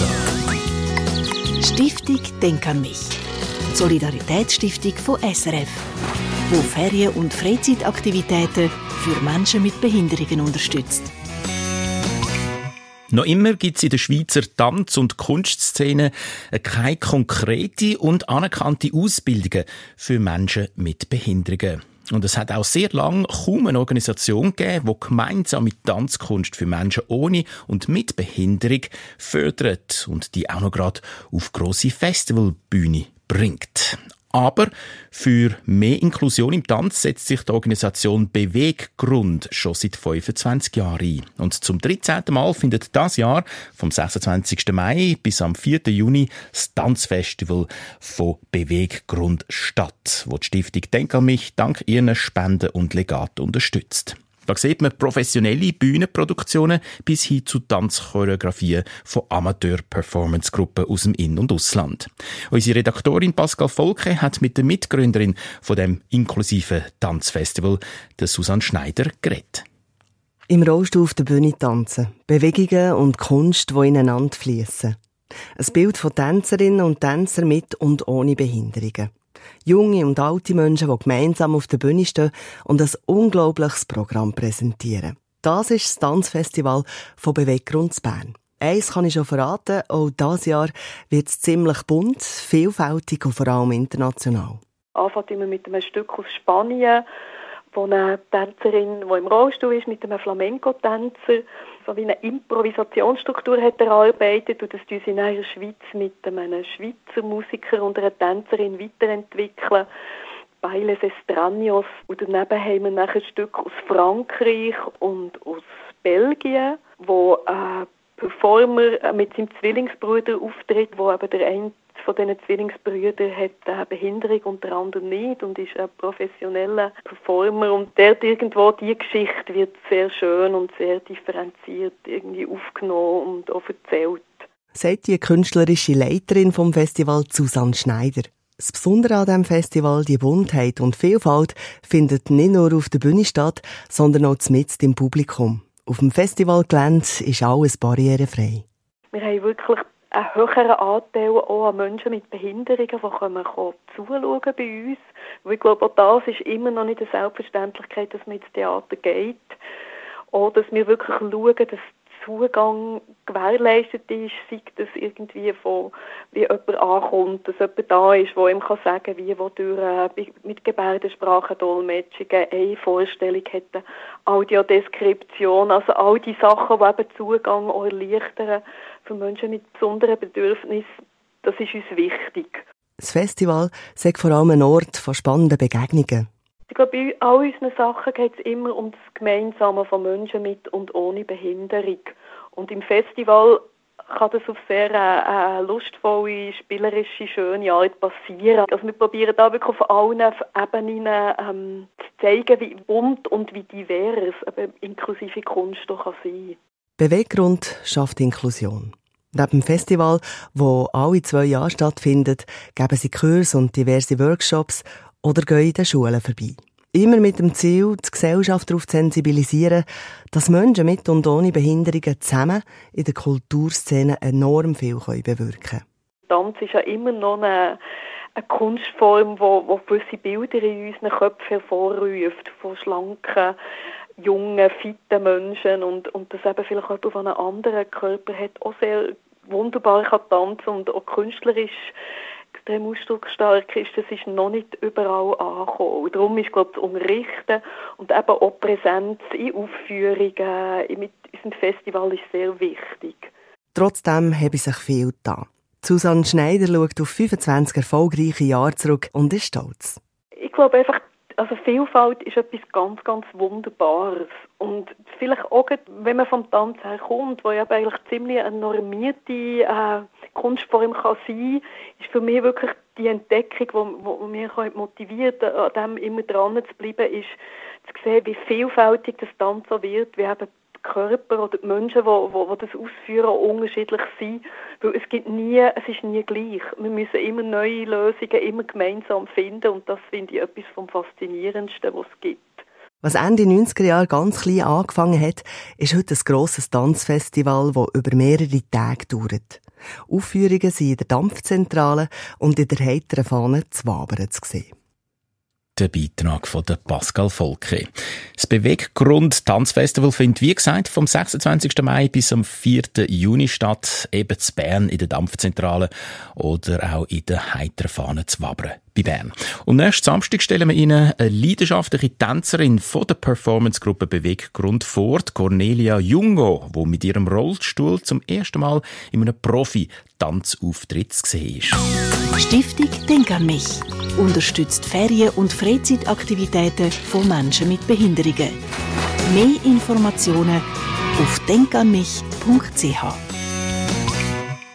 Rasa. Stiftung Denk an mich. Solidaritätsstiftung von SRF, wo Ferien- und Freizeitaktivitäten für Menschen mit Behinderungen unterstützt. Noch immer gibt es in der Schweizer Tanz- und Kunstszene keine konkrete und anerkannte Ausbildungen für Menschen mit Behinderungen. Und es hat auch sehr lange kaum eine Organisation gegeben, die gemeinsame Tanzkunst für Menschen ohne und mit Behinderung fördert und die auch noch gerade auf grosse Festivalbühne bringt. Aber für mehr Inklusion im Tanz setzt sich die Organisation Beweggrund schon seit 25 Jahren ein. Und zum 13. Mal findet das Jahr vom 26. Mai bis am 4. Juni das Tanzfestival von Beweggrund statt, wo die Stiftung Denk an mich dank ihren Spenden und Legaten unterstützt. Da sieht man professionelle Bühnenproduktionen bis hin zu Tanzchoreografien von Amateur-Performance-Gruppen aus dem In- und Ausland. Unsere Redaktorin Pascal Volke hat mit der Mitgründerin von dem inklusiven Tanzfestival, der Susanne Schneider, geredet. Im Rollstuhl auf der Bühne tanzen. Bewegungen und Kunst, die ineinander fließen. Ein Bild von Tänzerinnen und Tänzern mit und ohne Behinderungen. Junge und alte Menschen, die gemeinsam auf der Bühne stehen und ein unglaubliches Programm präsentieren. Das ist das Tanzfestival von Beweggrund Bern. Eins kann ich schon verraten, auch dieses Jahr wird es ziemlich bunt, vielfältig und vor allem international. Anfängt immer mit einem Stück aus Spanien, wo eine Tänzerin, die im Rollstuhl ist, mit einem Flamenco-Tänzer so wie eine Improvisationsstruktur hat erarbeitet und das tun sie in der Schweiz mit einem Schweizer Musiker und einer Tänzerin weiterentwickeln. Bailes Estraños. Und daneben haben wir nachher ein Stück aus Frankreich und aus Belgien, wo ein Performer mit seinem Zwillingsbruder auftritt, wo aber der eine von diesen Zwillingsbrüdern hat eine Behinderung, unter anderem nicht, und ist ein professioneller Performer. Und dort irgendwo, die Geschichte wird sehr schön und sehr differenziert irgendwie aufgenommen und auch erzählt. Sagt die künstlerische Leiterin vom Festival Susanne Schneider. Das Besondere an diesem Festival, die Buntheit und Vielfalt, findet nicht nur auf der Bühne statt, sondern auch mitten im Publikum. Auf dem Festivalgelände ist alles barrierefrei. Wir haben wirklich einen höheren Anteil auch an Menschen mit Behinderungen, die kommen, zuschauen bei uns. Weil ich glaube, auch das ist immer noch nicht eine Selbstverständlichkeit, dass man ins Theater geht. Oder dass wir wirklich schauen, dass Zugang gewährleistet ist, sei das irgendwie von, wie jemand ankommt, dass jemand da ist, der ihm kann sagen wie wo durch, äh, mit Gebärdensprache, Dolmetschungen, eine Vorstellung hätte, Audiodeskription, also all die Sachen, die eben Zugang erleichtern für Menschen mit besonderen Bedürfnissen, das ist uns wichtig. Das Festival sagt vor allem ein Ort von spannenden Begegnungen. Bei all unseren Sachen geht es immer um das Gemeinsame von Menschen mit und ohne Behinderung. Und im Festival kann das auf sehr äh, lustvolle, spielerische, schöne Art passieren. Also wir probieren da wirklich auf allen Ebenen ähm, zu zeigen, wie bunt und wie divers eben inklusive Kunst doch kann sein Beweggrund schafft Inklusion. Neben dem Festival, wo alle zwei Jahre stattfindet, geben sie Kurse und diverse Workshops oder gehen in den Schulen vorbei. Immer mit dem Ziel, die Gesellschaft darauf zu sensibilisieren, dass Menschen mit und ohne Behinderungen zusammen in der Kulturszene enorm viel bewirken können. Tanz ist ja immer noch eine, eine Kunstform, die gewisse Bilder in unseren Köpfen hervorruft, von schlanken, jungen, fitten Menschen und, und das eben vielleicht jemand, der einen anderen Körper hat, auch sehr wunderbar kann tanzen und auch künstlerisch extrem ausdrucksstark ist, das ist noch nicht überall angekommen. Und darum ist, glaube ich, das Unterrichten und eben auch Präsenz in Aufführungen mit unserem Festival ist sehr wichtig. Trotzdem habe ich sich viel da. Susanne Schneider schaut auf 25 erfolgreiche Jahre zurück und ist stolz. Ich glaube einfach, also Vielfalt ist etwas ganz, ganz Wunderbares. Und vielleicht auch, wenn man vom Tanz herkommt, wo ja eigentlich ziemlich eine normierte äh, Kunstform kann sein ist für mich wirklich die Entdeckung, die, mich motiviert, an dem immer dran zu bleiben, ist zu sehen, wie vielfältig das Tanz so wird, wie eben die Körper oder die Menschen, die das ausführen, unterschiedlich sind. Weil es gibt nie, es ist nie gleich. Wir müssen immer neue Lösungen immer gemeinsam finden und das finde ich etwas vom Faszinierendsten, was es gibt. Was Ende 90er Jahre ganz klein angefangen hat, ist heute ein grosses Tanzfestival, das über mehrere Tage dauert. Aufführungen sind in der Dampfzentrale und in der heiteren Fahne Zwabern zu sehen der Beitrag von der Pascal Volke. Das Beweggrund Tanzfestival findet, wie gesagt, vom 26. Mai bis am 4. Juni statt, eben zu Bern in der Dampfzentrale oder auch in der Heiterfahne zu Wabern bei Bern. Und nächsten Samstag stellen wir Ihnen eine leidenschaftliche Tänzerin von der Performance-Gruppe Beweggrund vor, Cornelia Jungo, wo mit ihrem Rollstuhl zum ersten Mal in einem Profi-Tanzauftritt gesehen ist. Stiftung Denk an mich unterstützt Ferien- und Freizeitaktivitäten von Menschen mit Behinderungen. Mehr Informationen auf denkanmich.ch